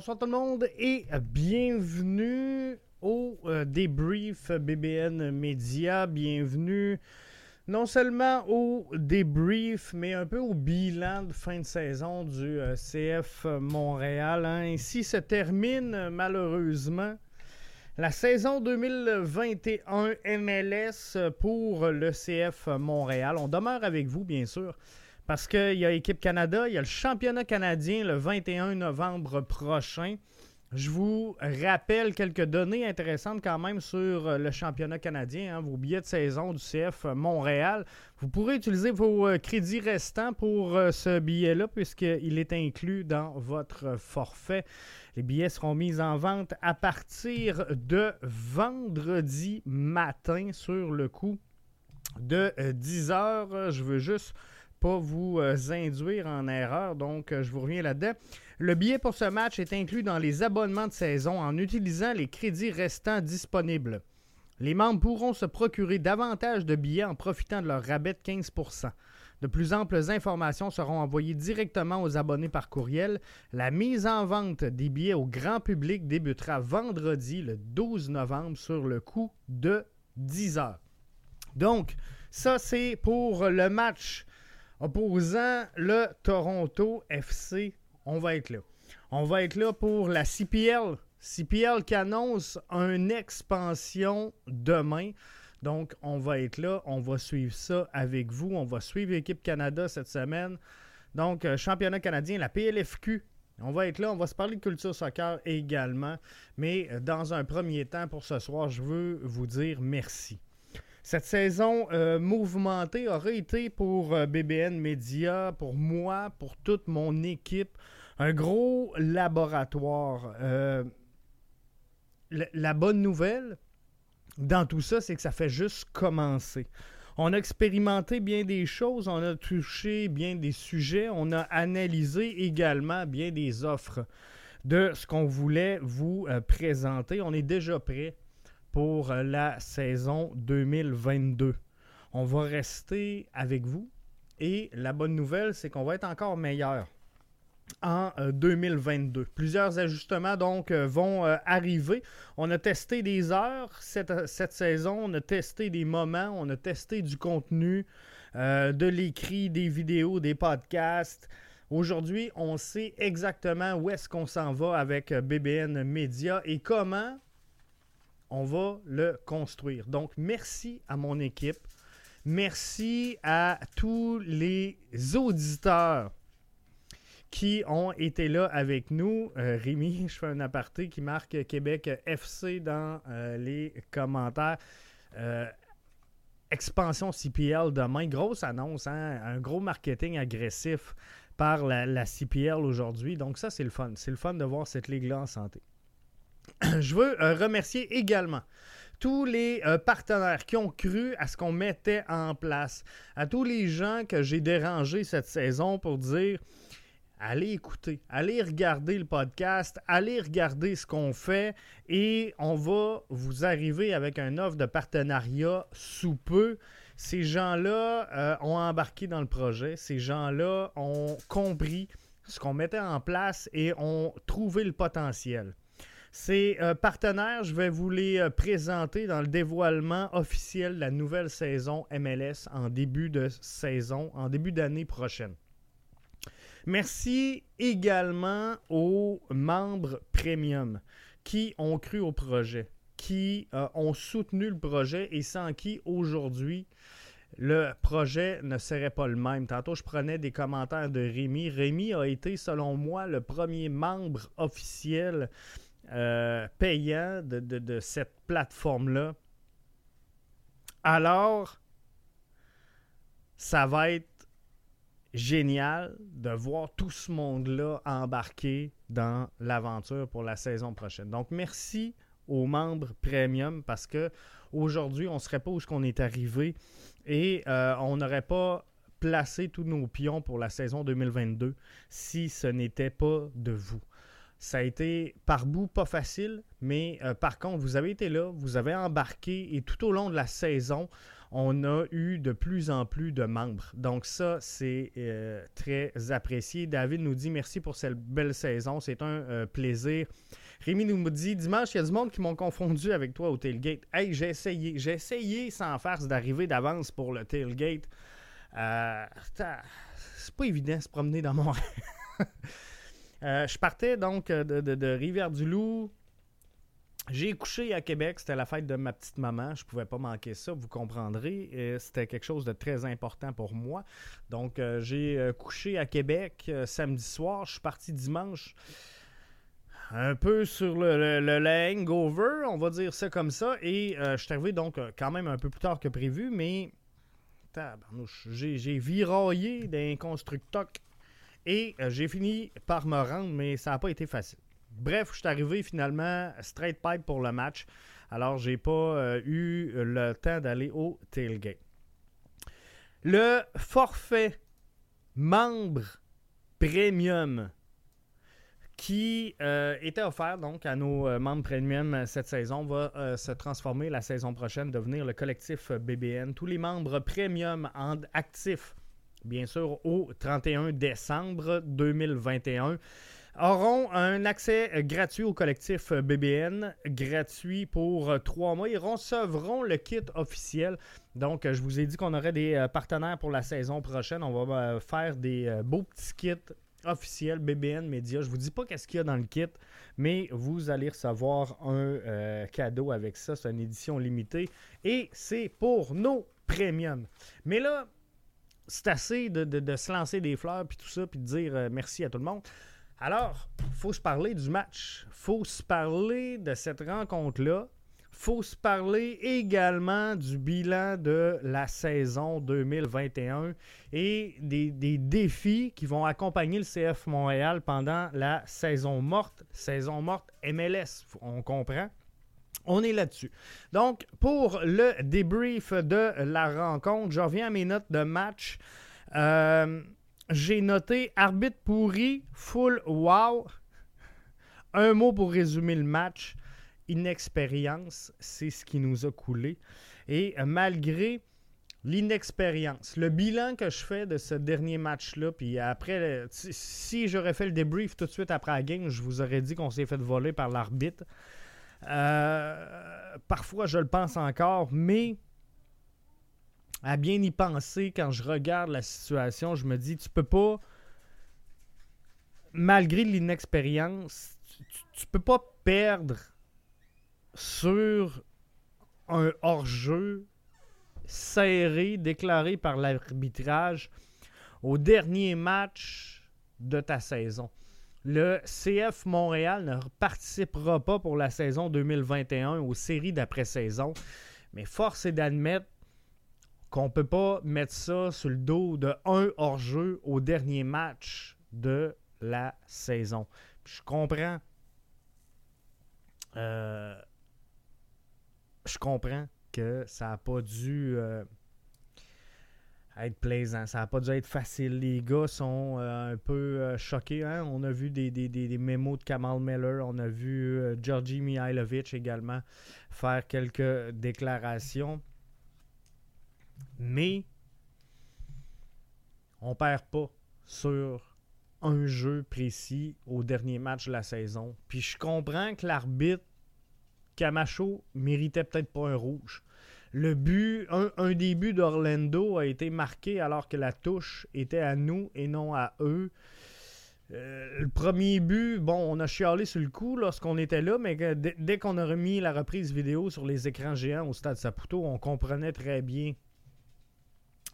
Bonsoir tout le monde et bienvenue au euh, débrief BBN Media. Bienvenue non seulement au débrief, mais un peu au bilan de fin de saison du euh, CF Montréal. Hein. Ainsi se termine malheureusement la saison 2021 MLS pour le CF Montréal. On demeure avec vous, bien sûr. Parce qu'il y a Équipe Canada, il y a le championnat canadien le 21 novembre prochain. Je vous rappelle quelques données intéressantes quand même sur le championnat canadien, hein, vos billets de saison du CF Montréal. Vous pourrez utiliser vos euh, crédits restants pour euh, ce billet-là puisqu'il est inclus dans votre forfait. Les billets seront mis en vente à partir de vendredi matin sur le coup de 10 euh, heures. Je veux juste pas vous euh, induire en erreur, donc euh, je vous reviens là-dedans. Le billet pour ce match est inclus dans les abonnements de saison en utilisant les crédits restants disponibles. Les membres pourront se procurer davantage de billets en profitant de leur rabais de 15% De plus amples informations seront envoyées directement aux abonnés par courriel. La mise en vente des billets au grand public débutera vendredi le 12 novembre sur le coût de 10 heures. Donc, ça c'est pour le match opposant le Toronto FC. On va être là. On va être là pour la CPL. CPL qui annonce une expansion demain. Donc, on va être là. On va suivre ça avec vous. On va suivre l'équipe Canada cette semaine. Donc, euh, championnat canadien, la PLFQ. On va être là. On va se parler de culture soccer également. Mais euh, dans un premier temps, pour ce soir, je veux vous dire merci. Cette saison euh, mouvementée aurait été pour euh, BBN Media, pour moi, pour toute mon équipe, un gros laboratoire. Euh, la bonne nouvelle dans tout ça, c'est que ça fait juste commencer. On a expérimenté bien des choses, on a touché bien des sujets, on a analysé également bien des offres de ce qu'on voulait vous présenter. On est déjà prêt pour euh, la saison 2022. On va rester avec vous et la bonne nouvelle, c'est qu'on va être encore meilleur en 2022. Euh, Plusieurs ajustements donc euh, vont arriver. On a testé des heures cette, cette, saison, on a testé des moments, on a testé du contenu, de l'écrit, des vidéos, des podcasts. Aujourd'hui, on sait exactement où est-ce qu'on s'en va avec BBN Media et comment on va le construire. Donc, merci à mon équipe. Merci à tous les auditeurs qui ont été là avec nous. Euh, Rémi, je fais un aparté qui marque Québec FC dans euh, les commentaires. Euh, expansion CPL demain, grosse annonce, hein? un gros marketing agressif par la, la CPL aujourd'hui. Donc ça, c'est le fun. C'est le fun de voir cette ligue-là en santé. je veux euh, remercier également tous les euh, partenaires qui ont cru à ce qu'on mettait en place, à tous les gens que j'ai dérangés cette saison pour dire allez écouter, allez regarder le podcast, allez regarder ce qu'on fait et on va vous arriver avec un offre de partenariat sous peu. Ces gens-là euh, ont embarqué dans le projet, ces gens-là ont compris ce qu'on mettait en place et ont trouvé le potentiel. Ces euh, partenaires, je vais vous les euh, présenter dans le dévoilement officiel de la nouvelle saison MLS en début de saison, en début d'année prochaine. Merci également aux membres premium qui ont cru au projet, qui euh, ont soutenu le projet et sans qui aujourd'hui le projet ne serait pas le même. Tantôt, je prenais des commentaires de Rémi. Rémi a été, selon moi, le premier membre officiel euh, payant de, cette plateforme-là, alors ça va être génial de voir tout ce monde-là embarqué dans l'aventure pour la saison prochaine. Donc, merci aux membres premium parce que aujourd'hui, on serait pas où ce qu'on est arrivé et euh, on n'aurait pas placé tous nos pions pour la saison 2022 si ce n'était pas de vous. Ça a été par bout pas facile, mais euh, par contre, vous avez été là, vous avez embarqué et tout au long de la saison, on a eu de plus en plus de membres. Donc ça, c'est euh, très apprécié. David nous dit merci pour cette belle saison. C'est un euh, plaisir. Rémi nous dit dimanche, il y a du monde qui m'ont confondu avec toi au tailgate. Hey, j'ai essayé. J'ai essayé sans farce d'arriver d'avance pour le tailgate. Euh, c'est pas évident de se promener dans mon je partais donc de Rivière-du-Loup j'ai couché à Québec, c'était la fête de ma petite maman, je pouvais pas manquer ça, vous comprendrez. C'était quelque chose de très important pour moi. Donc euh, j'ai euh, couché à Québec euh, samedi soir, je suis parti dimanche un peu sur le, le, hangover, on va dire ça comme ça, et je suis arrivé donc quand même un peu plus tard que prévu, mais j'ai viraillé d'un constructeur et j'ai fini par me rendre, mais ça n'a pas été facile. Bref, je suis arrivé finalement straight pipe pour le match. Alors, j'ai pas euh, eu le temps d'aller au tailgate. Le forfait membre premium qui euh, était offert donc à nos euh, membres premium cette saison va se transformer la saison prochaine, devenir le collectif BBN. Tous les membres premium en actifs, bien sûr, au 31 décembre 2021 auront un accès gratuit au collectif BBN, gratuit pour euh, trois mois. Ils recevront le kit officiel. Donc, euh, je vous ai dit qu'on aurait des euh, partenaires pour la saison prochaine. On va faire des beaux petits kits officiels BBN Media. Je vous dis pas qu'est-ce qu'il y a dans le kit, mais vous allez recevoir un cadeau avec ça. C'est une édition limitée et c'est pour nos premiums. Mais là, c'est assez de, de, se lancer des fleurs puis tout ça puis de dire merci à tout le monde. Alors, faut se parler du match. faut se parler de cette rencontre-là. faut se parler également du bilan de la saison 2021 et des, défis qui vont accompagner le CF Montréal pendant la saison morte. Saison morte MLS, on comprend. On est là-dessus. Donc, pour le débrief de la rencontre, je reviens à mes notes de match. Euh, j'ai noté arbitre pourri, full wow. Un mot pour résumer le match. Inexpérience, c'est ce qui nous a coulé. Et malgré l'inexpérience, le bilan que je fais de ce dernier match-là, puis après, si j'aurais fait le débrief tout de suite après la game, je vous aurais dit qu'on s'est fait voler par l'arbitre. Euh, parfois, je le pense encore, mais à bien y penser quand je regarde la situation. Je me dis, tu peux pas, malgré l'inexpérience, tu, peux pas perdre sur un hors-jeu serré déclaré par l'arbitrage au dernier match de ta saison. Le CF Montréal ne participera pas pour la saison 2021 aux séries d'après-saison, mais force est d'admettre qu'on peut pas mettre ça sur le dos de un hors-jeu au dernier match de la saison. Je comprends. Euh, je comprends que ça n'a pas dû euh, être plaisant. Ça n'a pas dû être facile. Les gars sont euh, un peu choqués. Hein. On a vu des, des, des, mémos de Kamal Miller. On a vu Georgi Mihailovic également faire quelques déclarations. Mais on perd pas sur un jeu précis au dernier match de la saison. Puis je comprends que l'arbitre Camacho méritait peut-être pas un rouge. Le but, un, des buts d'Orlando a été marqué alors que la touche était à nous et non à eux. Euh, le premier but, bon, on a chialé sur le coup lorsqu'on était là, mais dès qu'on a remis la reprise vidéo sur les écrans géants au stade Saputo, on comprenait très bien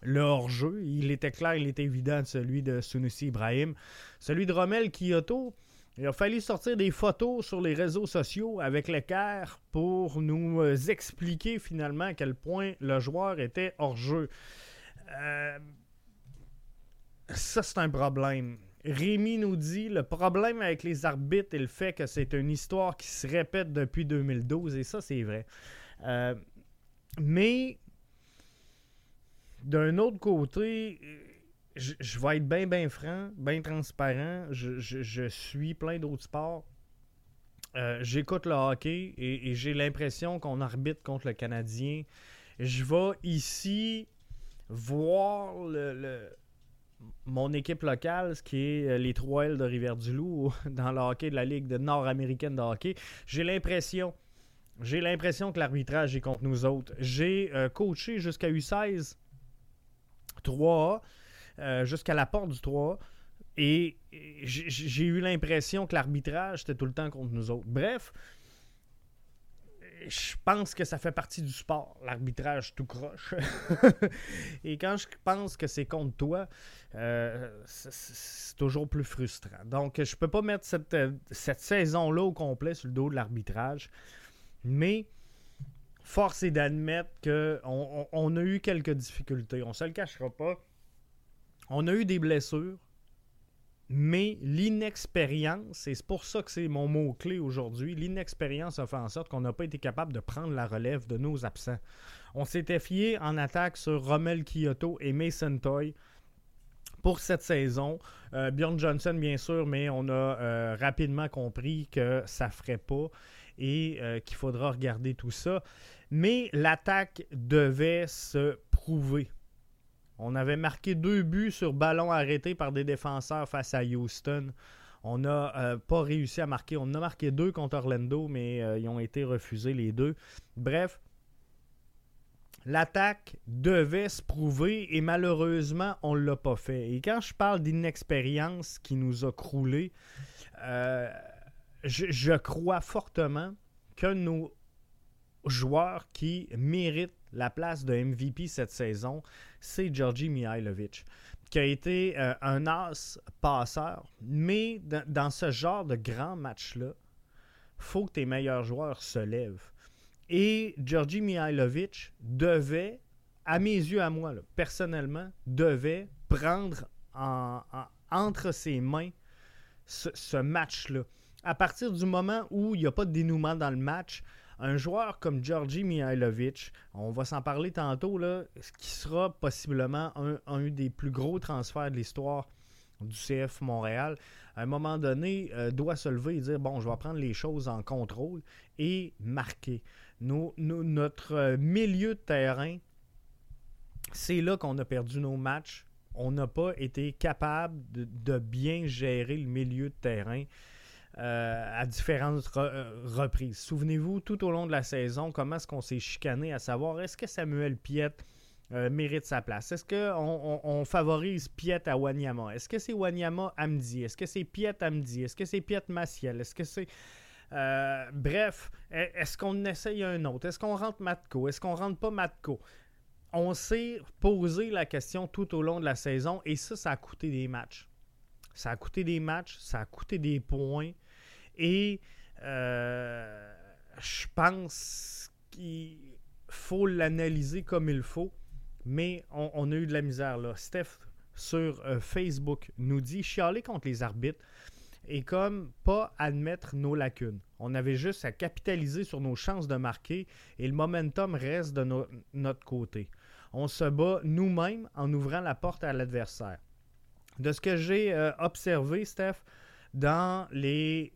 le hors-jeu. Il était clair, il était évident celui de Sunusi Ibrahim. Celui de Romel Kyoto, il a fallu sortir des photos sur les réseaux sociaux avec l'équerre pour nous euh, expliquer finalement à quel point le joueur était hors-jeu. Euh, ça, c'est un problème. Rémi nous dit le problème avec les arbitres est le fait que c'est une histoire qui se répète depuis 2012, et ça, c'est vrai. Euh, mais d'un autre côté, je, vais être bien, bien franc, bien transparent. Je, suis plein d'autres sports. Euh, j'écoute le hockey et, j'ai l'impression qu'on arbitre contre le Canadien je vais ici voir le, mon équipe locale, ce qui est euh, les 3L de Rivière-du-Loup, dans le hockey de la Ligue nord-américaine de hockey. J'ai l'impression j'ai l'impression que l'arbitrage est contre nous autres. J'ai euh, coaché jusqu'à U16 3A, euh, jusqu'à la porte du 3A. Et j'ai eu l'impression que l'arbitrage était tout le temps contre nous autres. Bref, je pense que ça fait partie du sport, l'arbitrage tout croche. Et quand je pense que c'est contre toi, euh, c'est toujours plus frustrant. Donc, je peux pas mettre cette, cette saison-là au complet sur le dos de l'arbitrage. Mais force est d'admettre qu'on on, a eu quelques difficultés. On ne se le cachera pas. On a eu des blessures, mais l'inexpérience, et c'est pour ça que c'est mon mot-clé aujourd'hui, l'inexpérience a fait en sorte qu'on n'a pas été capable de prendre la relève de nos absents. On s'était fié en attaque sur Rommel Kyoto et Mason Toy pour cette saison. Euh, Bjorn Johnson, bien sûr, mais on a euh, rapidement compris que ça ne ferait pas et euh, qu'il faudra regarder tout ça. Mais l'attaque devait se prouver. On avait marqué deux buts sur ballon arrêté par des défenseurs face à Houston. On n'a euh, pas réussi à marquer. On a marqué deux contre Orlando, mais euh, ils ont été refusés les deux. Bref, l'attaque devait se prouver et malheureusement, on ne l'a pas fait. Et quand je parle d'inexpérience qui nous a croulé, je, crois fortement que nos joueurs qui méritent la place de MVP cette saison, c'est Georgi Mihailovic, qui a été euh, un as passeur. Mais dans ce genre de grand match-là, faut que tes meilleurs joueurs se lèvent. Et Georgi Mihailovic devait, à mes yeux, à moi, personnellement, devait prendre entre ses mains ce match-là à partir du moment où il n'y a pas de dénouement dans le match, un joueur comme Georgi Mihailovic, on va s'en parler tantôt, là, qui sera possiblement un, des plus gros transferts de l'histoire du CF Montréal, à un moment donné, euh, doit se lever et dire bon, je vais prendre les choses en contrôle et marquer. notre euh, milieu de terrain, c'est là qu'on a perdu nos matchs. On n'a pas été capable de bien gérer le milieu de terrain. Euh, à différentes euh, reprises. Souvenez-vous, tout au long de la saison, comment est-ce qu'on s'est chicané à savoir est-ce que Samuel Piet euh, mérite sa place? Est-ce qu'on on, favorise Piet à Wanyama? Est-ce que c'est Wanyama Amdi? Est-ce que c'est Piet Amdi? Est-ce que c'est Piet Maciel? Est-ce que c'est. bref, e, est-ce qu'on essaye un autre? Est-ce qu'on rentre Matko? Est-ce qu'on rentre pas Matko? On s'est posé la question tout au long de la saison et ça, ça a coûté des matchs. Ça a coûté des matchs, ça a coûté des points. Et euh, je pense qu'il faut l'analyser comme il faut, mais on, a eu de la misère là. Steph sur euh, Facebook nous dit chialer contre les arbitres et comme pas admettre nos lacunes. On avait juste à capitaliser sur nos chances de marquer et le momentum reste de notre côté. On se bat nous-mêmes en ouvrant la porte à l'adversaire. De ce que j'ai euh, observé, Steph, dans les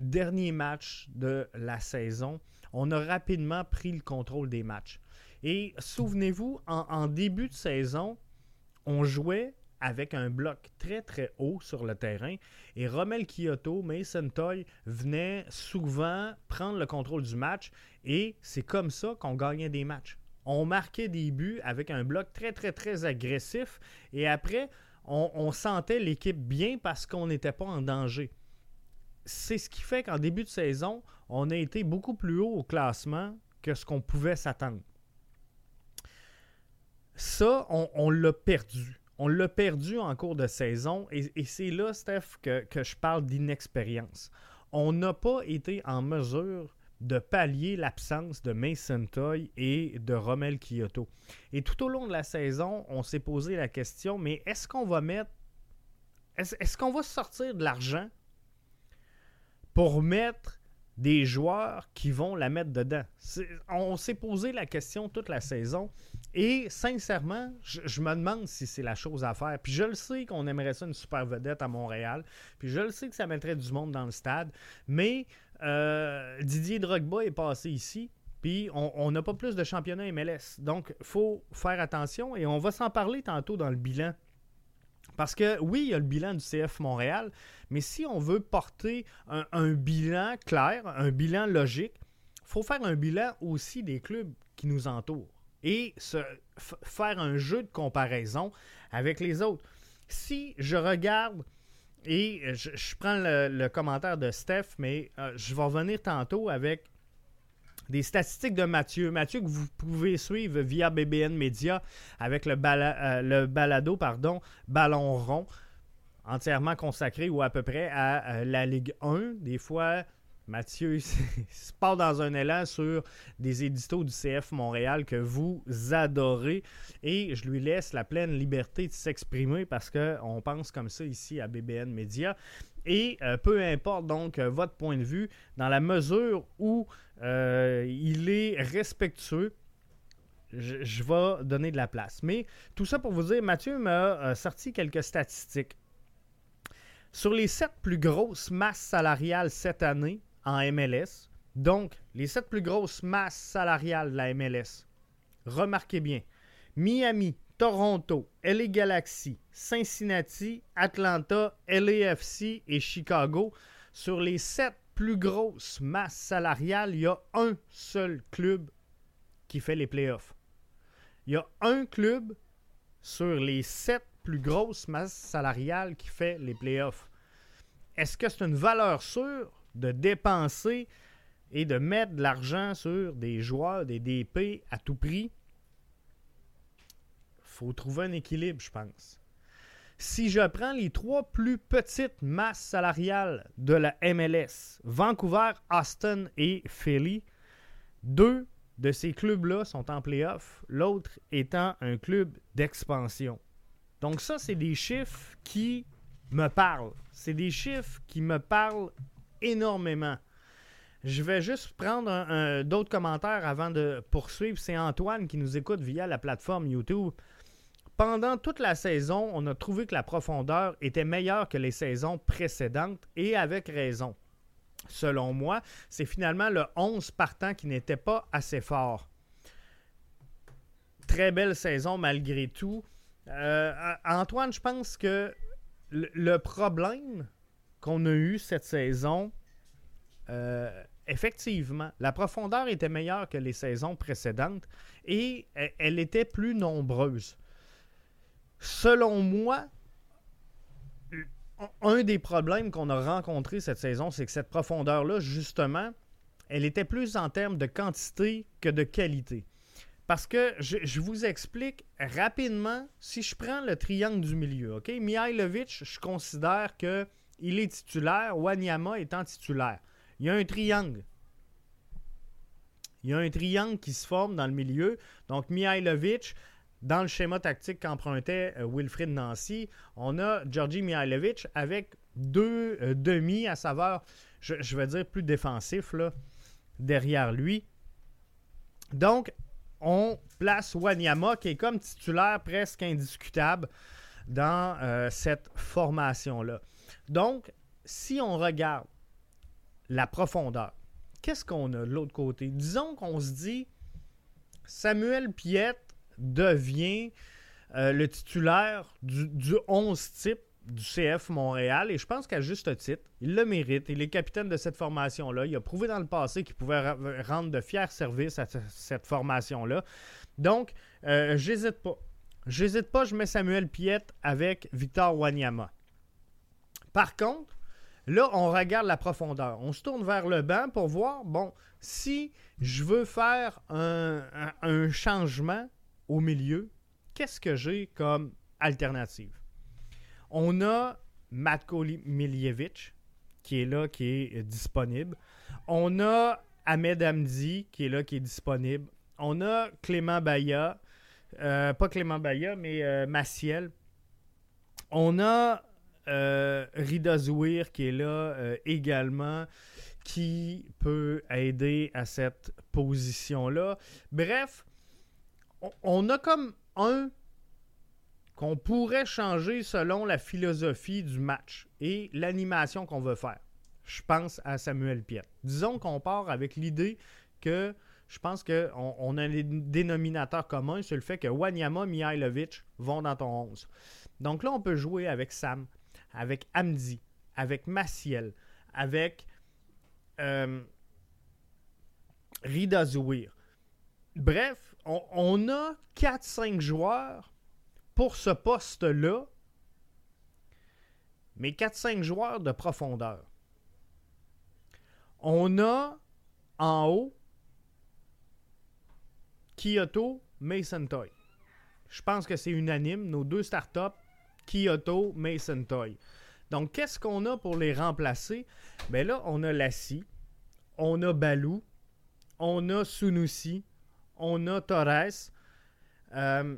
dernier match de la saison, on a rapidement pris le contrôle des matchs. Et souvenez-vous, en, début de saison, on jouait avec un bloc très très haut sur le terrain. Et Romel Kyoto, Mason Toy venaient souvent prendre le contrôle du match. Et c'est comme ça qu'on gagnait des matchs. On marquait des buts avec un bloc très très très agressif. Et après on sentait l'équipe bien parce qu'on n'était pas en danger c'est ce qui fait qu'en début de saison, on a été beaucoup plus haut au classement que ce qu'on pouvait s'attendre. Ça, on, l'a perdu. On l'a perdu en cours de saison et, c'est là, Steph, que, je parle d'inexpérience. On n'a pas été en mesure de pallier l'absence de Mason Toy et de Rommel Kyoto. Et tout au long de la saison, on s'est posé la question, mais est-ce qu'on va mettre... Est-ce qu'on va sortir de l'argent pour mettre des joueurs qui vont la mettre dedans. On s'est posé la question toute la saison et sincèrement, je, me demande si c'est la chose à faire. Puis je le sais qu'on aimerait ça une super vedette à Montréal, puis je le sais que ça mettrait du monde dans le stade, mais euh, Didier Drogba est passé ici, Puis on n'a pas plus de championnat MLS. Donc, il faut faire attention et on va s'en parler tantôt dans le bilan. Parce que oui, il y a le bilan du CF Montréal, mais si on veut porter un, bilan clair, un bilan logique, il faut faire un bilan aussi des clubs qui nous entourent et faire un jeu de comparaison avec les autres. Si je regarde et je, prends le, commentaire de Steph, mais euh, je vais revenir tantôt avec des statistiques de Mathieu. Mathieu que vous pouvez suivre via BBN Media avec le, euh, le balado pardon, Ballon rond, entièrement consacré ou à peu près à euh, la Ligue 1. Des fois, Mathieu se part dans un élan sur des éditos du CF Montréal que vous adorez et je lui laisse la pleine liberté de s'exprimer parce qu'on pense comme ça ici à BBN Media. Et euh, peu importe donc euh, votre point de vue, dans la mesure où il est respectueux, je, vais donner de la place. Mais tout ça pour vous dire, Mathieu m'a sorti quelques statistiques. Sur les sept plus grosses masses salariales cette année en MLS, donc les sept plus grosses masses salariales de la MLS, remarquez bien, Miami, Toronto, LA Galaxy, Cincinnati, Atlanta, LAFC et Chicago. Sur les sept plus grosses masses salariales, il y a un seul club qui fait les playoffs. Il y a un club sur les sept plus grosses masses salariales qui fait les playoffs. Est-ce que c'est une valeur sûre de dépenser et de mettre de l'argent sur des joueurs, des DP à tout prix? faut trouver un équilibre, je pense. Si je prends les trois plus petites masses salariales de la MLS, Vancouver, Austin et Philly, deux de ces clubs-là sont en playoff, l'autre étant un club d'expansion. Donc ça, c'est des chiffres qui me parlent. C'est des chiffres qui me parlent énormément. Je vais juste prendre d'autres commentaires avant de poursuivre. C'est Antoine qui nous écoute via la plateforme YouTube. Pendant toute la saison, on a trouvé que la profondeur était meilleure que les saisons précédentes et avec raison. Selon moi, c'est finalement le 11 partant qui n'était pas assez fort. Très belle saison malgré tout. Euh, Antoine, je pense que le problème qu'on a eu cette saison, euh, effectivement, la profondeur était meilleure que les saisons précédentes et elle était plus nombreuse selon moi, un des problèmes qu'on a rencontré cette saison, c'est que cette profondeur-là, justement, elle était plus en termes de quantité que de qualité. Parce que je, vous explique rapidement, si je prends le triangle du milieu, OK? Mihailovic, je considère qu'il est titulaire, Wanyama étant titulaire. Il y a un triangle. Il y a un triangle qui se forme dans le milieu. Donc, Mihailovic, dans le schéma tactique qu'empruntait euh, Wilfried Nancy, on a Georgi Mihailovic avec deux euh, demi à savoir, je, je, vais dire plus défensif là, derrière lui. Donc, on place Wanyama qui est comme titulaire presque indiscutable dans euh, cette formation-là. Donc, si on regarde la profondeur, qu'est-ce qu'on a de l'autre côté? Disons qu'on se dit Samuel Piette devient euh, le titulaire du, 11 type du CF Montréal et je pense qu'à juste titre, il le mérite. Il est capitaine de cette formation-là. Il a prouvé dans le passé qu'il pouvait rendre de fiers services à cette formation-là. Donc, euh, j'hésite pas. J'hésite pas, je mets Samuel Piette avec Victor Wanyama. Par contre, là, on regarde la profondeur. On se tourne vers le banc pour voir, bon, si je veux faire un changement au milieu, qu'est-ce que j'ai comme alternative? On a Matko Miljevic, qui est là, qui est euh, disponible. On a Ahmed Hamdi, qui est là, qui est disponible. On a Clément Baya, euh, pas Clément Baya, mais euh, Maciel. On a Rida Zouir, qui est là également, qui peut aider à cette position-là. Bref, on a comme un qu'on pourrait changer selon la philosophie du match et l'animation qu'on veut faire. Je pense à Samuel Piet. Disons qu'on part avec l'idée que je pense qu'on on a un dénominateur commun sur le fait que Wanyama, Mihailovic vont dans ton 11. Donc là, on peut jouer avec Sam, avec Amdi, avec Maciel, avec euh, Rida Zouir. Bref, on, on a 4-5 joueurs pour ce poste-là, mais 4-5 joueurs de profondeur. On a en haut Kyoto, Mason Toy. Je pense que c'est unanime. Nos deux startups, Kyoto, Mason Toy. Donc, qu'est-ce qu'on a pour les remplacer? Bien là, on a Lassie, on a Balou, on a Sunusi, on a Torres, euh,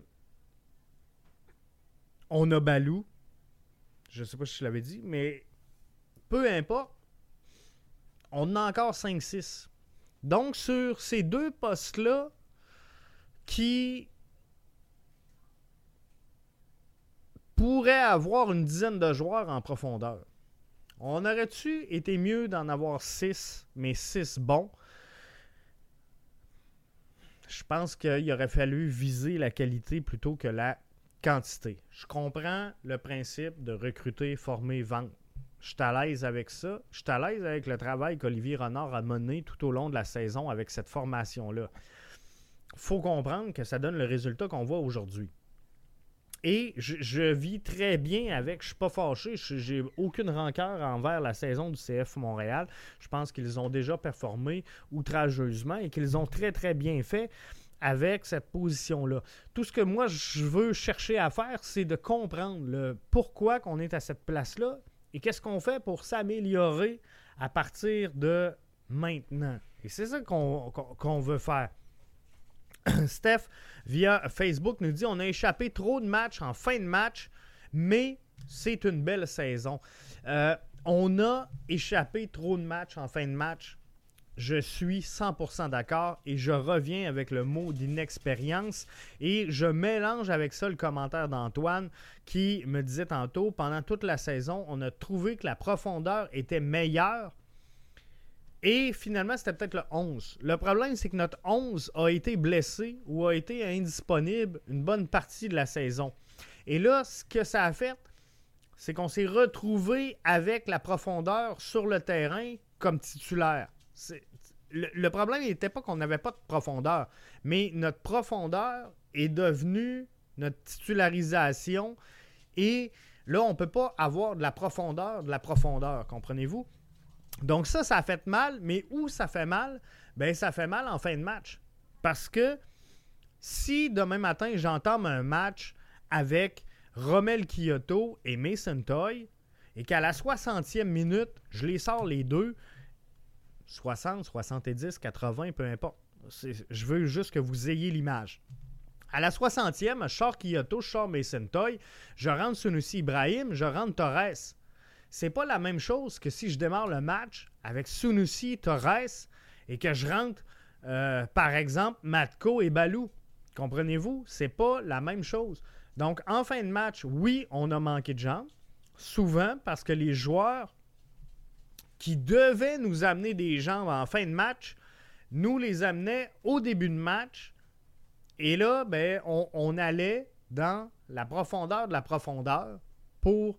on a Balou. Je ne sais pas si je l'avais dit, mais peu importe, on a encore 5-6. Donc, sur ces deux postes-là, qui pourrait avoir une dizaine de joueurs en profondeur. On aurait-tu été mieux d'en avoir six, mais six bons? Je pense qu'il aurait fallu viser la qualité plutôt que la quantité. Je comprends le principe de recruter, former, vendre. Je suis à l'aise avec ça. Je suis à l'aise avec le travail qu'Olivier Renard a mené tout au long de la saison avec cette formation-là faut comprendre que ça donne le résultat qu'on voit aujourd'hui. Et je, vis très bien avec. Je suis pas fâché. J'ai aucune rancœur envers la saison du CF Montréal. Je pense qu'ils ont déjà performé outrageusement et qu'ils ont très très bien fait avec cette position-là. Tout ce que moi je veux chercher à faire, c'est de comprendre le pourquoi qu'on est à cette place-là et qu'est-ce qu'on fait pour s'améliorer à partir de maintenant. Et c'est ça qu'on veut faire. Steph, via Facebook, nous dit on a échappé trop de matchs en fin de match, mais c'est une belle saison. Euh, on a échappé trop de matchs en fin de match. Je suis 100% d'accord et je reviens avec le mot d'inexpérience et je mélange avec ça le commentaire d'Antoine qui me disait tantôt, pendant toute la saison, on a trouvé que la profondeur était meilleure et finalement, c'était peut-être le 11. Le problème, c'est que notre 11 a été blessé ou a été indisponible une bonne partie de la saison. Et là, ce que ça a fait, c'est qu'on s'est retrouvé avec la profondeur sur le terrain comme titulaire. Le, problème n'était pas qu'on n'avait pas de profondeur, mais notre profondeur est devenue notre titularisation. Et là, on ne peut pas avoir de la profondeur, de la profondeur, comprenez-vous? Donc ça, ça fait mal, mais où ça fait mal? Ben ça fait mal en fin de match. Parce que si demain matin, j'entame un match avec Rommel Kyoto et Mason Toy, et qu'à la 60e minute, je les sors les deux, 60, 70, 80, peu importe. Je veux juste que vous ayez l'image. À la 60e, je sors Kyoto, je sors Mason Toy, je rentre Sunusi Ibrahim, je rentre Torres c'est pas la même chose que si je démarre le match avec Sunusi, Torres et que je rentre, euh, par exemple, Matko et Balou. Comprenez-vous? C'est pas la même chose. Donc, en fin de match, oui, on a manqué de jambes. Souvent, parce que les joueurs qui devaient nous amener des jambes en fin de match, nous les amenaient au début de match. Et là, ben, on, on allait dans la profondeur de la profondeur pour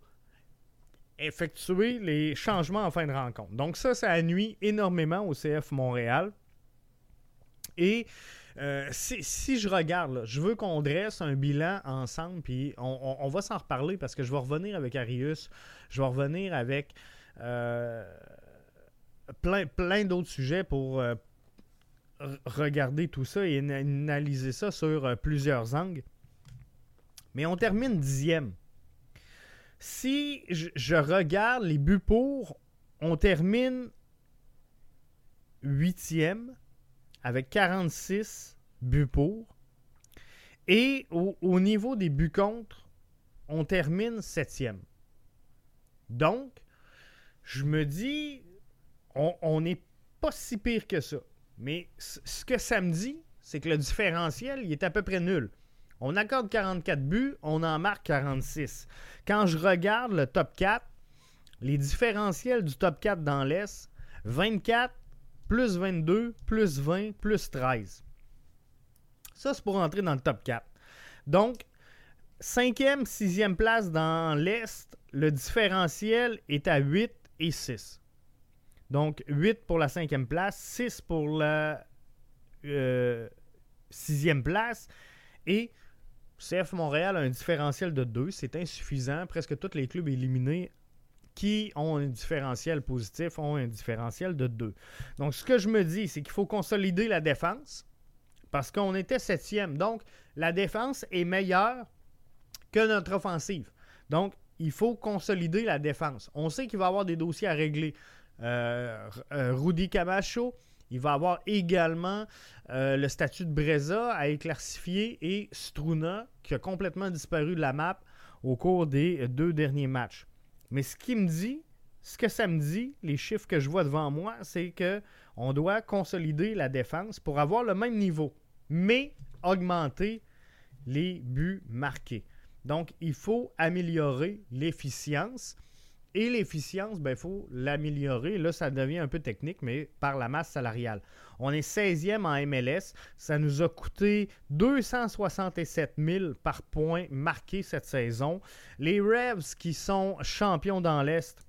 effectuer les changements en fin de rencontre. Donc ça, ça nuit énormément au CF Montréal. Et euh, si, je regarde, je veux qu'on dresse un bilan ensemble, puis on, va s'en reparler parce que je vais revenir avec Arius, je vais revenir avec euh, plein, d'autres sujets pour euh, regarder tout ça et analyser ça sur plusieurs angles. Mais on termine dixième. Si je, regarde les buts pour, on termine huitième avec 46 buts pour. Et au, niveau des buts contre, on termine septième. Donc, je me dis, on n'est pas si pire que ça. Mais ce que ça me dit, c'est que le différentiel, il est à peu près nul. On accorde 44 buts, on en marque 46. Quand je regarde le top 4, les différentiels du top 4 dans l'Est, 24 plus 22, plus 20, plus 13. Ça, c'est pour entrer dans le top 4. Donc, cinquième, sixième place dans l'Est, le différentiel est à 8 et 6. Donc, 8 pour la cinquième place, 6 pour la euh, sixième place. Et CF Montréal a un différentiel de 2. C'est insuffisant. Presque tous les clubs éliminés qui ont un différentiel positif ont un différentiel de 2. Donc, ce que je me dis, c'est qu'il faut consolider la défense parce qu'on était septième. Donc, la défense est meilleure que notre offensive. Donc, il faut consolider la défense. On sait qu'il va y avoir des dossiers à régler. Euh, euh, Rudy Camacho, il va avoir également euh, le statut de Breza à éclaircifier et Struna, qui a complètement disparu de la map au cours des deux derniers matchs. Mais ce qui me dit, ce que ça me dit, les chiffres que je vois devant moi, c'est que on doit consolider la défense pour avoir le même niveau, mais augmenter les buts marqués. Donc, il faut améliorer l'efficience. Et l'efficience, il ben, faut l'améliorer. Là, ça devient un peu technique, mais par la masse salariale. On est 16e en MLS. Ça nous a coûté 267 000 par point marqué cette saison. Les Revs, qui sont champions dans l'Est,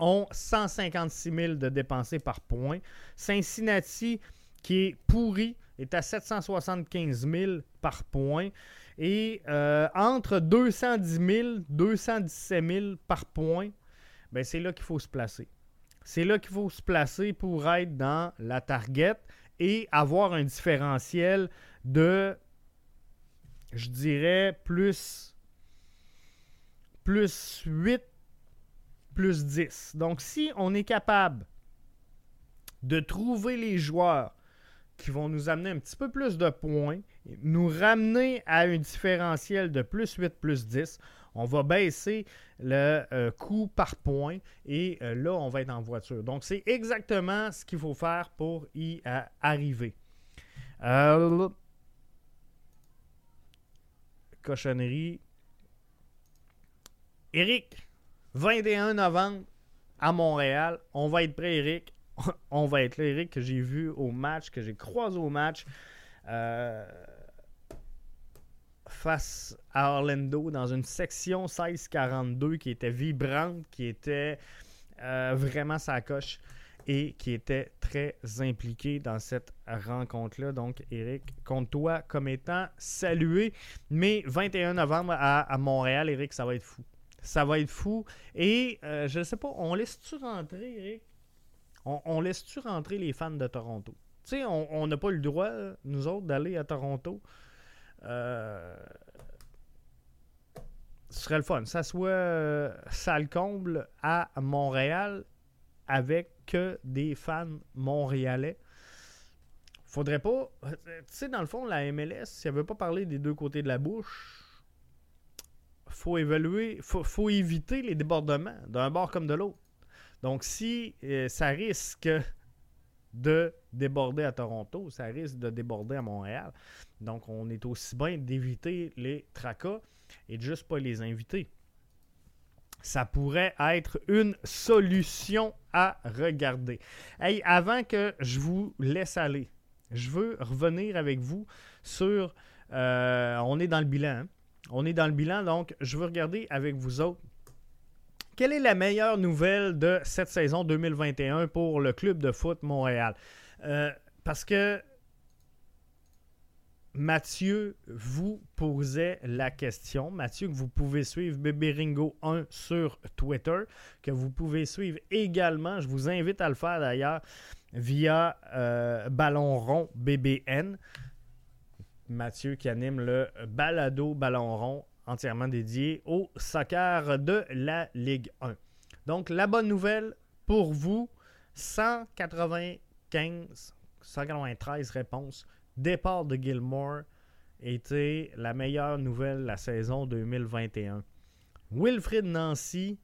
ont 156 000 de dépensés par point. Cincinnati, qui est pourri, est à 775 000 par point. Et euh, entre 210 000 217 000 par point, ben c'est là qu'il faut se placer. C'est là qu'il faut se placer pour être dans la target et avoir un différentiel de, je dirais, plus, plus 8, plus 10. Donc, si on est capable de trouver les joueurs qui vont nous amener un petit peu plus de points, nous ramener à un différentiel de plus 8, plus 10. On va baisser le euh, coût par point et euh, là, on va être en voiture. Donc, c'est exactement ce qu'il faut faire pour y euh, arriver. cochonnerie. Eric, 21 novembre à Montréal. On va être prêt, Eric. on va être là, Eric, que j'ai vu au match, que j'ai croisé au match euh, face à Orlando dans une section 16-42 qui était vibrante, qui était euh, vraiment sa coche et qui était très impliqué dans cette rencontre-là. Donc, Eric, compte toi comme étant salué. Mais 21 novembre à, Montréal, Eric, ça va être fou. Ça va être fou. Et euh, je ne sais pas, on laisse-tu rentrer, Eric on, laisse-tu rentrer les fans de Toronto? On n'a pas le droit, nous autres, d'aller à Toronto. Euh, ce serait le fun. Ça soit euh, comble à Montréal avec que des fans montréalais. Faudrait pas. Tu sais, dans le fond, la MLS, si elle veut pas parler des deux côtés de la bouche, faut évaluer, faut, éviter les débordements d'un bord comme de l'autre. Donc, si euh, ça risque de déborder à Toronto, ça risque de déborder à Montréal. Donc, on est aussi bien d'éviter les tracas et de juste pas les inviter. Ça pourrait être une solution à regarder. Hey, avant que je vous laisse aller, je veux revenir avec vous sur. Euh, on est dans le bilan. Hein. On est dans le bilan, donc je veux regarder avec vous autres quelle est la meilleure nouvelle de cette saison 2021 pour le club de foot Montréal? Euh, parce que Mathieu vous posait la question. Mathieu, que vous pouvez suivre Bébéringo1 sur Twitter, que vous pouvez suivre également, je vous invite à le faire d'ailleurs, via euh, Ballon Rond BBN. Mathieu qui anime le balado Ballon Rond entièrement dédié au soccer de la Ligue 1. Donc, la bonne nouvelle pour vous, 195, 193 réponses. Départ de Gilmore était la meilleure nouvelle de la saison 2021. Wilfrid Nancy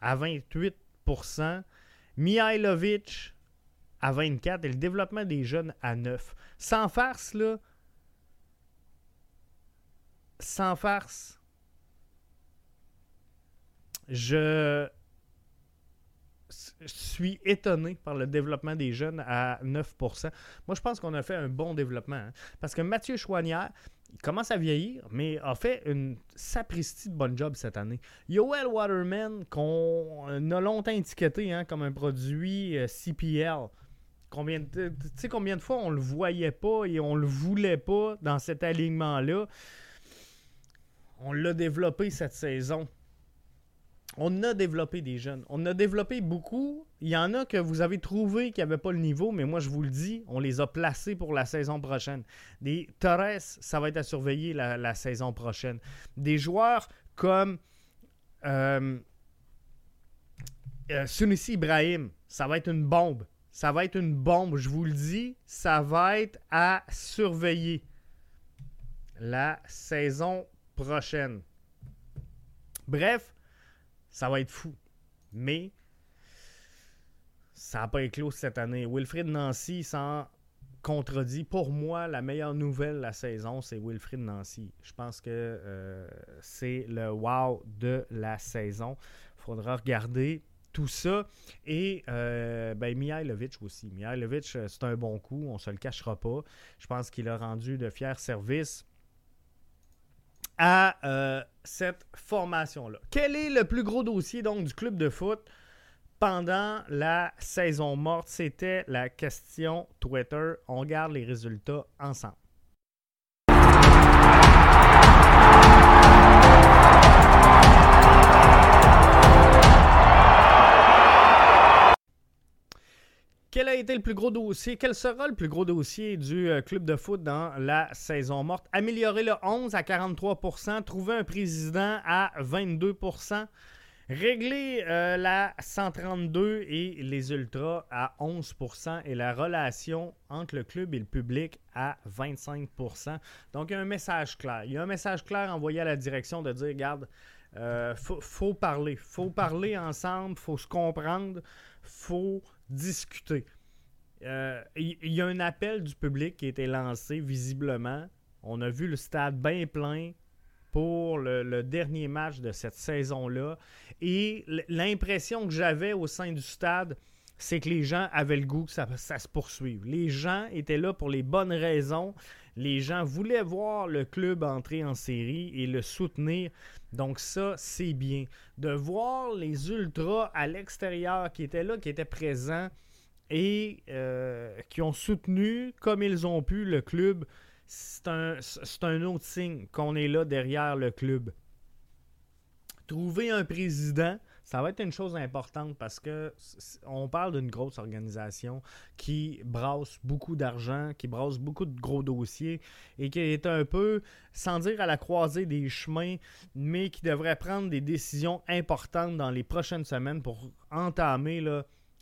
à 28%, Mihailovic à 24% et le développement des jeunes à 9%. Sans farce, là, sans farce, je suis étonné par le développement des jeunes à 9%. Moi, je pense qu'on a fait un bon développement. hein. Parce que Mathieu Chouanière, il commence à vieillir, mais a fait une sapristi de bonne job cette année. Yoel Waterman, qu'on a longtemps étiqueté hein, comme un produit euh, CPL. Combien de- tu sais combien de fois on le voyait pas et on le voulait pas dans cet alignement-là? On l'a développé cette saison. On a développé des jeunes. On a développé beaucoup. Il y en a que vous avez trouvé qui n'avaient pas le niveau, mais moi je vous le dis, on les a placés pour la saison prochaine. Des Torres, ça va être à surveiller la, saison prochaine. Des joueurs comme euh, euh, Sunissi Ibrahim, ça va être une bombe. Ça va être une bombe, je vous le dis. Ça va être à surveiller la saison prochaine. Bref, ça va être fou. Mais ça n'a pas éclos cette année. Wilfrid Nancy s'en contredit. Pour moi, la meilleure nouvelle de la saison, c'est Wilfrid Nancy. Je pense que euh, c'est le wow de la saison. Il faudra regarder tout ça. Et euh, ben, Mihailovic aussi. Mihailovic, euh, c'est un bon coup, on se le cachera pas. Je pense qu'il a rendu de fiers services à euh, cette formation-là. Quel est le plus gros dossier donc du club de foot pendant la saison morte? C'était la question Twitter. On garde les résultats ensemble. Quel a été le plus gros dossier? Quel sera le plus gros dossier du euh, club de foot dans la saison morte? Améliorer le 11 à 43% trouver un président à 22% régler euh, la 132 et les ultras à 11% et la relation entre le club et le public à 25% Donc, il y a un message clair. Il y a un message clair envoyé à la direction de dire, regarde, euh, faut, faut parler. faut parler ensemble, faut se comprendre, faut discuter. Euh, Il y, y a un appel du public qui a été lancé visiblement. On a vu le stade bien plein pour le, dernier match de cette saison-là. Et l'impression que j'avais au sein du stade, c'est que les gens avaient le goût que ça se poursuive. Les gens étaient là pour les bonnes raisons. Les gens voulaient voir le club entrer en série et le soutenir. Donc ça, c'est bien. De voir les ultras à l'extérieur qui étaient là, qui étaient présents et euh, qui ont soutenu comme ils ont pu le club, c'est un, c'est un autre signe qu'on est là derrière le club. Trouver un président, ça va être une chose importante parce que on parle d'une grosse organisation qui brasse beaucoup d'argent, qui brasse beaucoup de gros dossiers et qui est un peu, sans dire à la croisée des chemins, mais qui devrait prendre des décisions importantes dans les prochaines semaines pour entamer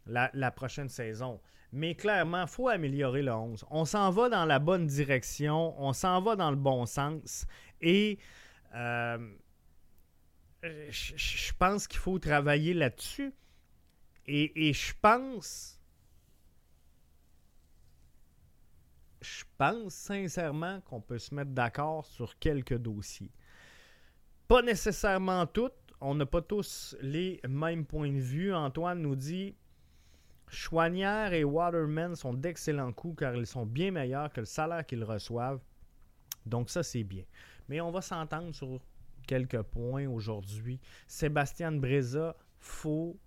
la prochaine saison. Mais clairement, il faut améliorer le 11. On s'en va dans la bonne direction, on s'en va dans le bon sens et euh, je pense qu'il faut travailler là-dessus. Et, et je pense. Je pense sincèrement qu'on peut se mettre d'accord sur quelques dossiers. Pas nécessairement toutes. On n'a pas tous les mêmes points de vue. Antoine nous dit Chouanière et Waterman sont d'excellents coups car ils sont bien meilleurs que le salaire qu'ils reçoivent. Donc ça, c'est bien. Mais on va s'entendre sur quelques points aujourd'hui. Sébastien Breza, faut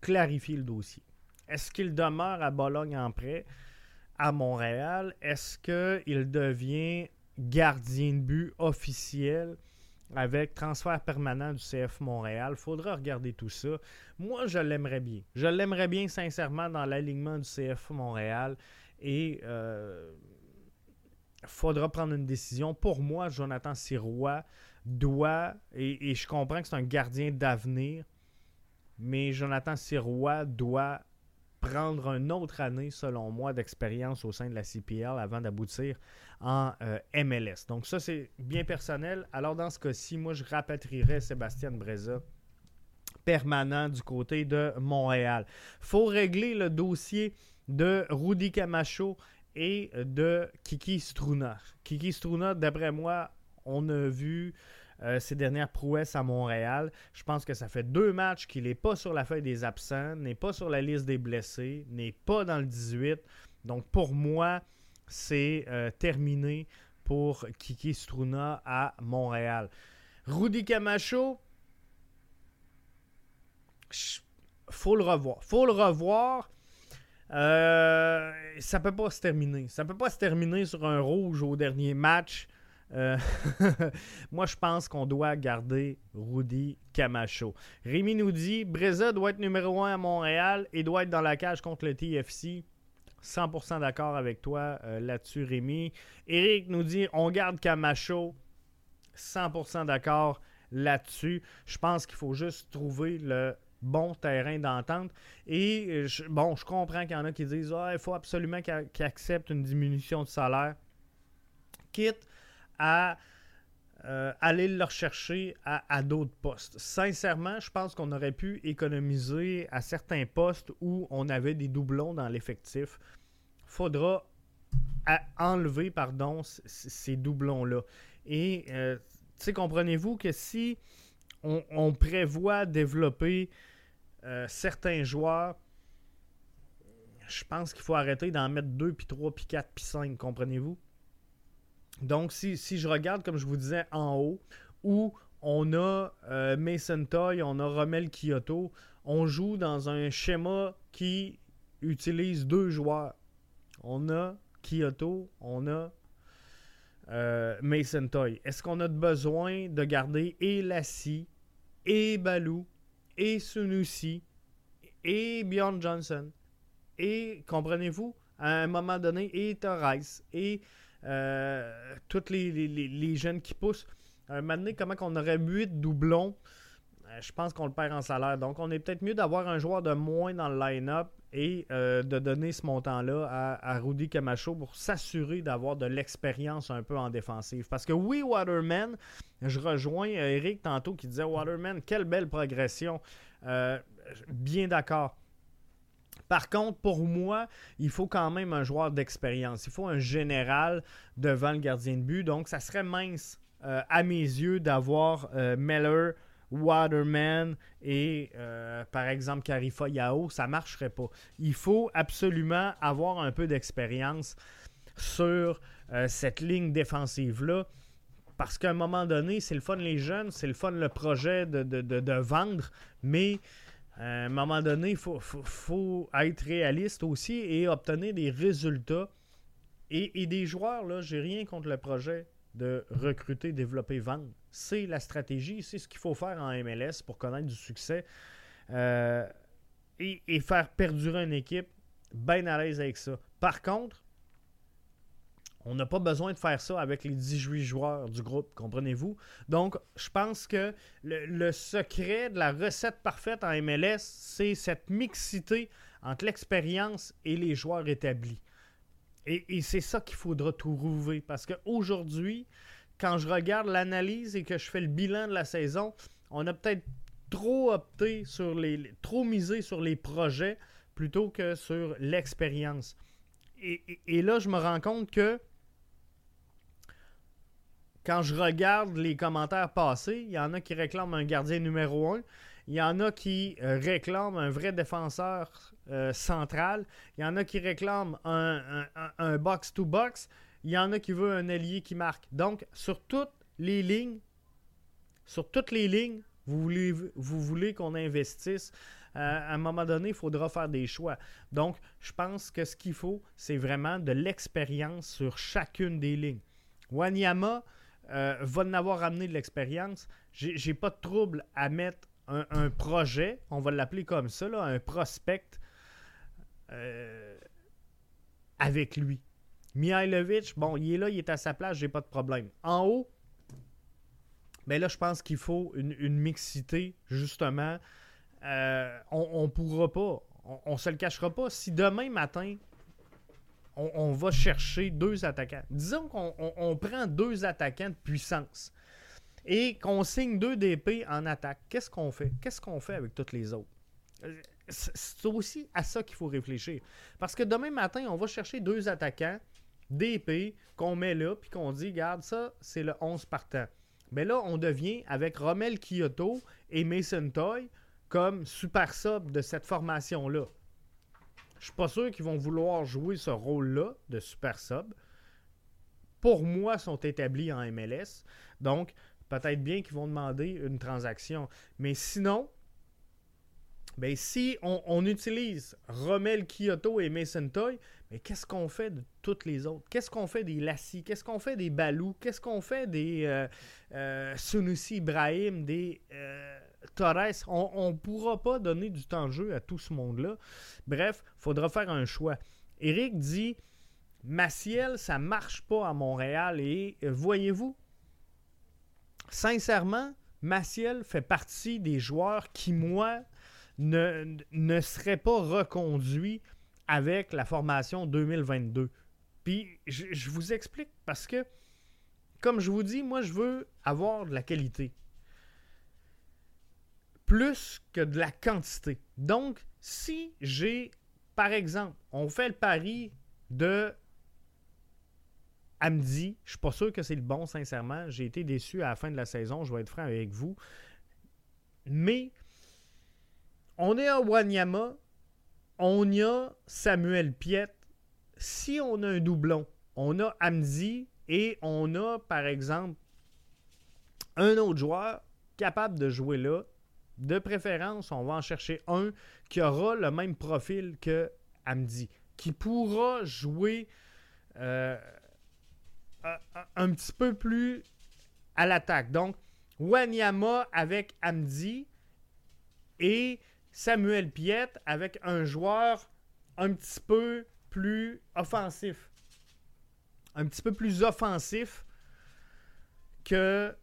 clarifier le dossier. Est-ce qu'il demeure à Bologne en prêt à Montréal? Est-ce qu'il devient gardien de but officiel avec transfert permanent du CF Montréal? Faudra regarder tout ça. Moi, je l'aimerais bien. Je l'aimerais bien sincèrement dans l'alignement du CF Montréal et euh, faudra prendre une décision. Pour moi, Jonathan Sirois doit, et, je comprends que c'est un gardien d'avenir, mais Jonathan Sirois doit prendre une autre année, selon moi, d'expérience au sein de la CPL avant d'aboutir en euh, MLS. Donc ça, c'est bien personnel. Alors dans ce cas-ci, moi, je rapatrierais Sébastien Breza permanent du côté de Montréal. faut régler le dossier de Rudy Camacho et de Kiki Struna. Kiki Struna, d'après moi, on a vu euh, ses dernières prouesses à Montréal. Je pense que ça fait deux matchs qu'il n'est pas sur la feuille des absents, n'est pas sur la liste des blessés, n'est pas dans le 18. Donc pour moi, c'est euh, terminé pour Kiki Struna à Montréal. Rudy Camacho, faut le revoir. Faut le revoir. Euh, ça peut pas se terminer. Ça peut pas se terminer sur un rouge au dernier match. Euh, moi, je pense qu'on doit garder Rudy Camacho. Rémi nous dit Breza doit être numéro 1 à Montréal et doit être dans la cage contre le TFC. 100% d'accord avec toi euh, là-dessus, Rémi. Eric nous dit on garde Camacho. 100% d'accord là-dessus. Je pense qu'il faut juste trouver le bon terrain d'entente. Et bon, je comprends qu'il y en a qui disent ah, il faut absolument qu'il accepte une diminution de salaire. Quitte à euh, aller le rechercher à, d'autres postes. Sincèrement, je pense qu'on aurait pu économiser à certains postes où on avait des doublons dans l'effectif. Faudra enlever pardon, ces doublons-là. Et euh, comprenez-vous que si on, prévoit développer euh, certains joueurs, je pense qu'il faut arrêter d'en mettre 2, puis 3, puis 4, puis 5, comprenez-vous? Donc, si, je regarde, comme je vous disais, en haut, où on a euh, Mason Toy, on a Romel Kyoto, on joue dans un schéma qui utilise deux joueurs. On a Kyoto, on a euh, Mason Toy. Est-ce qu'on a besoin de garder et Lassie, et Balou, et Sunusi, et Bjorn Johnson, et, comprenez-vous, à un moment donné, et Torres, et euh, tous les, jeunes qui poussent. Un moment donné, comment qu'on aurait 8 doublons, euh, je pense qu'on le perd en salaire. Donc, on est peut-être mieux d'avoir un joueur de moins dans le line-up et euh, de donner ce montant-là à, à, Rudy Camacho pour s'assurer d'avoir de l'expérience un peu en défensive. Parce que oui, Waterman, je rejoins Eric tantôt qui disait Waterman, quelle belle progression. bien d'accord. Par contre, pour moi, il faut quand même un joueur d'expérience. Il faut un général devant le gardien de but. Donc, ça serait mince euh, à mes yeux d'avoir euh, Meller, Waterman et euh, par exemple Karifa Yao. Ça ne marcherait pas. Il faut absolument avoir un peu d'expérience sur cette ligne défensive-là. Parce qu'à un moment donné, c'est le fun les jeunes, c'est le fun le projet de, de vendre, mais à un moment donné, il faut, être réaliste aussi et obtenir des résultats. Et, des joueurs, là, j'ai rien contre le projet de recruter, développer, vendre. C'est la stratégie, c'est ce qu'il faut faire en MLS pour connaître du succès euh, et, et, faire perdurer une équipe bien à l'aise avec ça. Par contre, on n'a pas besoin de faire ça avec les 18 joueurs du groupe, comprenez-vous? Donc, je pense que le, secret de la recette parfaite en MLS, c'est cette mixité entre l'expérience et les joueurs établis. Et, c'est ça qu'il faudra trouver. Parce qu'aujourd'hui, quand je regarde l'analyse et que je fais le bilan de la saison, on a peut-être trop opté sur les. trop misé sur les projets plutôt que sur l'expérience. et, là, je me rends compte que quand je regarde les commentaires passés, il y en a qui réclament un gardien numéro 1. Il y en a qui euh, réclament un vrai défenseur euh, central. Il y en a qui réclament un box-to-box. Il y en a qui veulent un allié qui marque. Donc, sur toutes les lignes, sur toutes les lignes, vous voulez, vous voulez qu'on investisse. Euh, à un moment donné, il faudra faire des choix. Donc, je pense que ce qu'il faut, c'est vraiment de l'expérience sur chacune des lignes. Wanyama, euh, va en avoir ramené de l'expérience. J'ai pas de trouble à mettre un, projet, on va l'appeler comme ça, un prospect euh, avec lui. Mihailovic, bon, il est là, il est à sa place, j'ai pas de problème. En haut, mais ben là, je pense qu'il faut une, mixité, justement. Euh, on ne pourra pas, on, ne se le cachera pas. Si demain matin, on, va chercher deux attaquants. Disons qu'on prend deux attaquants de puissance et qu'on signe deux DP en attaque. Qu'est-ce qu'on fait? Qu'est-ce qu'on fait avec toutes les autres? C'est aussi à ça qu'il faut réfléchir. Parce que demain matin, on va chercher deux attaquants DP qu'on met là, puis qu'on dit, regarde, ça, c'est le 11 partant. Mais là, on devient avec Rommel Kyoto et Mason Toy comme super sub de cette formation-là. Je suis pas sûr qu'ils vont vouloir jouer ce rôle-là de super sub. Pour moi, sont établis en MLS. Donc, peut-être bien qu'ils vont demander une transaction. Mais sinon, ben, si on, utilise Rommel Kyoto et Mason Toy, mais qu'est-ce qu'on fait de toutes les autres? Qu'est-ce qu'on fait des Lassie? Qu'est-ce qu'on fait des Balou? Qu'est-ce qu'on fait des euh, euh, Sunusi Ibrahim, des euh, On ne pourra pas donner du temps de jeu à tout ce monde-là. Bref, il faudra faire un choix. Eric dit Maciel, ça marche pas à Montréal. Et voyez-vous, sincèrement, Maciel fait partie des joueurs qui, moi, ne, ne seraient pas reconduits avec la formation 2022. Puis je, vous explique parce que, comme je vous dis, moi je veux avoir de la qualité. Plus que de la quantité. Donc, si j'ai, par exemple, on fait le pari de Amdi, je suis pas sûr que c'est le bon, sincèrement. J'ai été déçu à la fin de la saison, je vais être franc avec vous. Mais on est à Wanyama, on y a Samuel Piet. Si on a un doublon, on a Amzi et on a, par exemple, un autre joueur capable de jouer là. De préférence, on va en chercher un qui aura le même profil que Amdi, qui pourra jouer euh, un petit peu plus à l'attaque. Donc, Wanyama avec Amdi et Samuel Piet avec un joueur un petit peu plus offensif. Un petit peu plus offensif que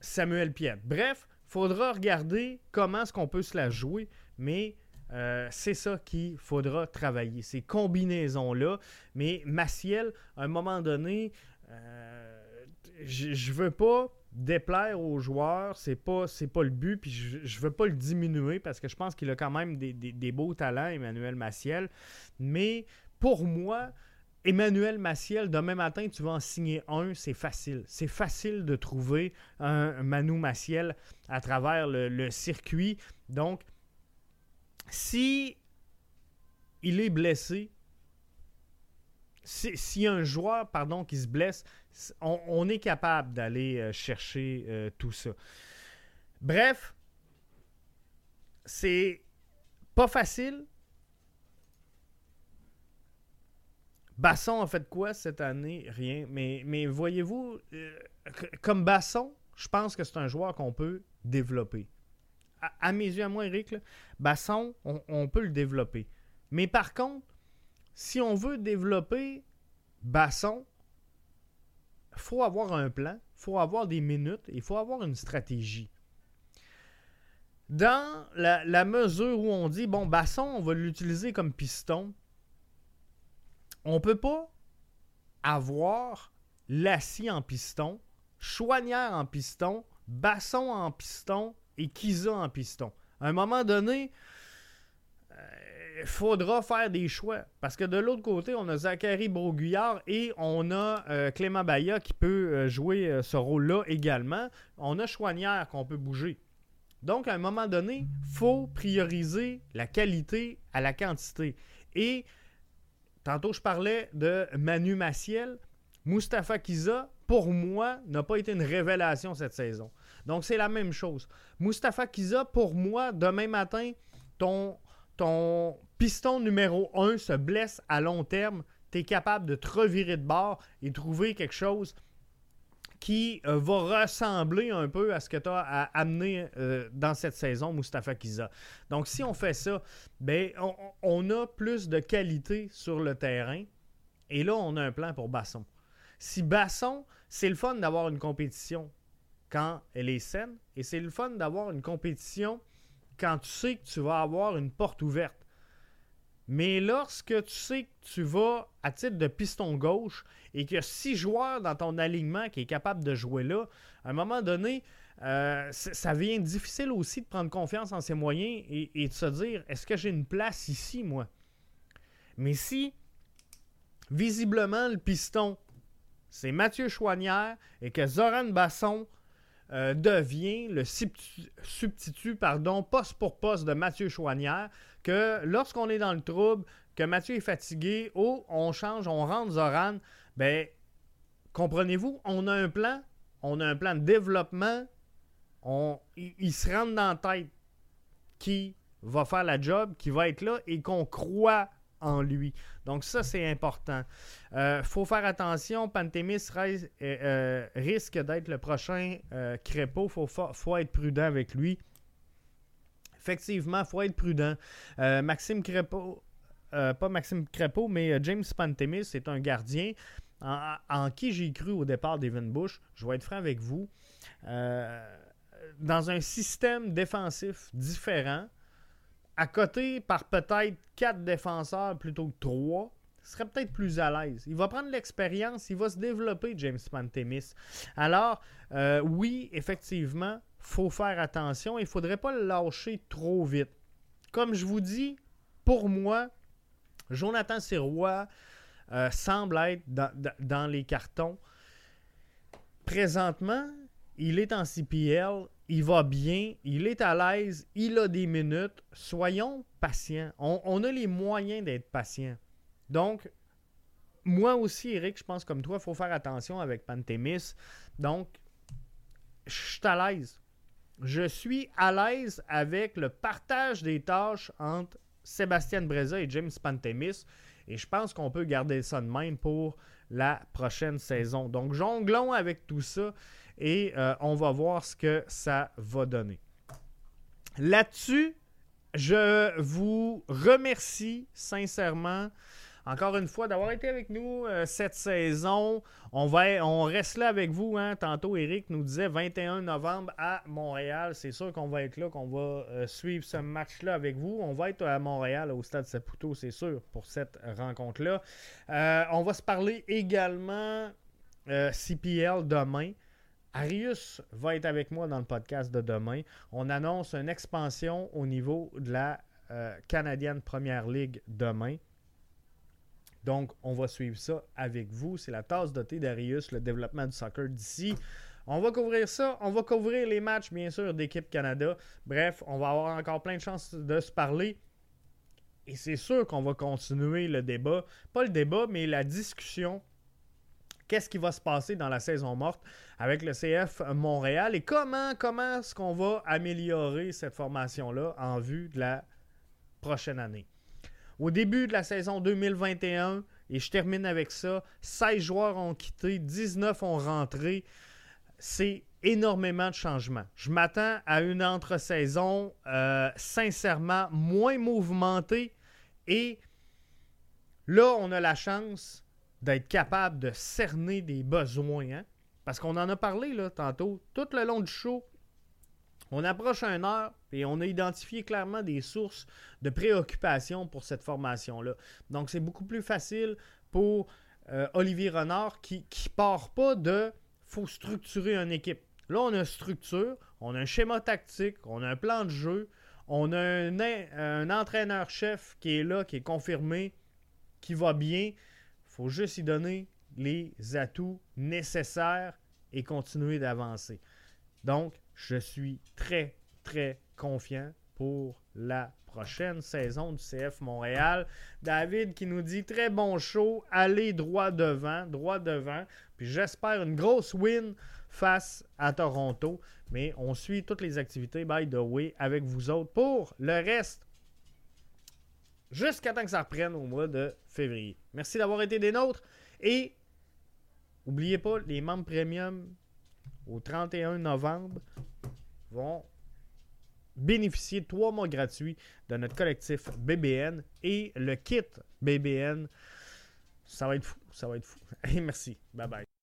Samuel Piet. Bref, faudra regarder comment est-ce qu'on peut se la jouer, mais euh, c'est ça qu'il faudra travailler, ces combinaisons-là. Mais Maciel, à un moment donné, euh, je veux pas déplaire aux joueurs, c'est pas, pas le but, puis je, ne veux pas le diminuer parce que je pense qu'il a quand même des, beaux talents, Emmanuel Maciel. Mais pour moi, Emmanuel Maciel, demain matin, tu vas en signer un, c'est facile. C'est facile de trouver un Manu Maciel à travers le, circuit. Donc, si il est blessé, si, si un joueur pardon, qui se blesse, on, est capable d'aller euh, chercher euh, tout ça. Bref, c'est pas facile. Basson a fait quoi cette année? Rien. Mais, voyez-vous, euh, comme Basson, je pense que c'est un joueur qu'on peut développer. À, mes yeux, à moi, Eric, Basson, on peut le développer. Mais par contre, si on veut développer Basson, faut avoir un plan, il faut avoir des minutes, il faut avoir une stratégie. Dans la, mesure où on dit, bon, Basson, on va l'utiliser comme piston, on peut pas avoir Lassie en piston, Chouanière en piston, Basson en piston et Kiza en piston. À un moment donné, faudra faire des choix. Parce que de l'autre côté, on a Zachary Broguillard et on a euh, Clément Baya qui peut euh, jouer euh, ce rôle-là également. On a Chouanière qu'on peut bouger. Donc, à un moment donné, il faut prioriser la qualité à la quantité. Et tantôt, je parlais de Manu Maciel. Mustapha Kiza, pour moi, n'a pas été une révélation cette saison. Donc, c'est la même chose. Mustapha Kiza, pour moi, demain matin, ton, ton piston numéro 1 se blesse à long terme, tu es capable de te revirer de bord et trouver quelque chose qui euh, va ressembler un peu à ce que tu as à amener euh, dans cette saison, Mustafa Kiza. Donc, si on fait ça, ben, on, a plus de qualité sur le terrain. Et là, on a un plan pour Basson. Si Basson, c'est le fun d'avoir une compétition quand elle est saine, et c'est le fun d'avoir une compétition quand tu sais que tu vas avoir une porte ouverte. Mais lorsque tu sais que tu vas à titre de piston gauche et qu'il y a six joueurs dans ton alignement qui est capable de jouer là, à un moment donné, euh, ça devient difficile aussi de prendre confiance en ses moyens et, de se dire est-ce que j'ai une place ici, moi? Mais si, visiblement, le piston, c'est Mathieu Chouanière et que Zoran Basson euh, devient le substitut, pardon, poste pour poste de Mathieu Chouanière, que lorsqu'on est dans le trouble, que Mathieu est fatigué, oh, on change, on rentre Zoran, ben, comprenez-vous, on a un plan, on a un plan de développement, on, il, se rentre dans tête qui va faire la job, qui va être là et qu'on croit lui. Donc ça, c'est important. Euh, faut faire attention. Pantémis euh, euh, risque d'être le prochain crépeau. Il faut, être prudent avec lui. Effectivement, il faut être prudent. Maxime Crépeau, pas Maxime Crépeau, mais James Pantémis c'est un gardien en, qui j'ai cru au départ d'Evan Bush. Je vais être franc avec vous. dans un système défensif différent, à côté par peut-être quatre défenseurs plutôt que trois, serait peut-être plus à l'aise. Il va prendre l'expérience, il va se développer, James Pantemis. Alors, euh, oui, effectivement, faut faire attention. Il ne faudrait pas le lâcher trop vite. Comme je vous dis, pour moi, Jonathan Sirois euh, semble être dans les cartons. Présentement, il est en CPL, il va bien, il est à l'aise, il a des minutes. Soyons patients. On, a les moyens d'être patients. Donc, moi aussi, Eric, je pense comme toi, il faut faire attention avec Pantémis. Donc, je suis à l'aise. Je suis à l'aise avec le partage des tâches entre Sébastien Breza et James Pantémis. Et je pense qu'on peut garder ça de même pour la prochaine saison. Donc, jonglons avec tout ça et euh, on va voir ce que ça va donner. Là-dessus, je vous remercie sincèrement encore une fois d'avoir été avec nous euh, cette saison. On, va, on reste là avec vous. Hein. Tantôt, Eric nous disait 21 novembre à Montréal. C'est sûr qu'on va être là, qu'on va euh, suivre ce match-là avec vous. On va être à Montréal, au stade Saputo, c'est sûr, pour cette rencontre-là. on va se parler également CPL demain. Arius va être avec moi dans le podcast de demain. On annonce une expansion au niveau de la euh, Canadienne Première Ligue demain. Donc, on va suivre ça avec vous. C'est la tasse de thé d'Arius, le développement du soccer d'ici. On va couvrir ça. On va couvrir les matchs, bien sûr, d'équipe Canada. Bref, on va avoir encore plein de chances de se parler. Et c'est sûr qu'on va continuer le débat. Pas le débat, mais la discussion qu'est-ce qui va se passer dans la saison morte avec le CF Montréal? Et comment, comment est-ce qu'on va améliorer cette formation-là en vue de la prochaine année? Au début de la saison 2021, et je termine avec ça, 16 joueurs ont quitté, 19 ont rentré. C'est énormément de changements. Je m'attends à une entre-saison euh, sincèrement moins mouvementée et là, on a la chance d'être capable de cerner des besoins. Hein? Parce qu'on en a parlé là, tantôt. Tout le long du show, on approche un heure et on a identifié clairement des sources de préoccupation pour cette formation-là. Donc, c'est beaucoup plus facile pour euh, Olivier Renard qui ne part pas de faut structurer une équipe. Là, on a une structure, on a un schéma tactique, on a un plan de jeu, on a un, entraîneur-chef qui est là, qui est confirmé, qui va bien faut juste y donner les atouts nécessaires et continuer d'avancer. Donc, je suis très, très confiant pour la prochaine saison du CF Montréal. David qui nous dit très bon show, allez droit devant, droit devant. Puis j'espère une grosse win face à Toronto. Mais on suit toutes les activités, by the way, avec vous autres. Pour le reste, jusqu'à temps que ça reprenne au mois de février. Merci d'avoir été des nôtres et n'oubliez pas, les membres premium au 31 novembre vont bénéficier de trois mois gratuits de notre collectif BBN et le kit BBN. Ça va être fou, ça va être fou. Merci. Bye bye.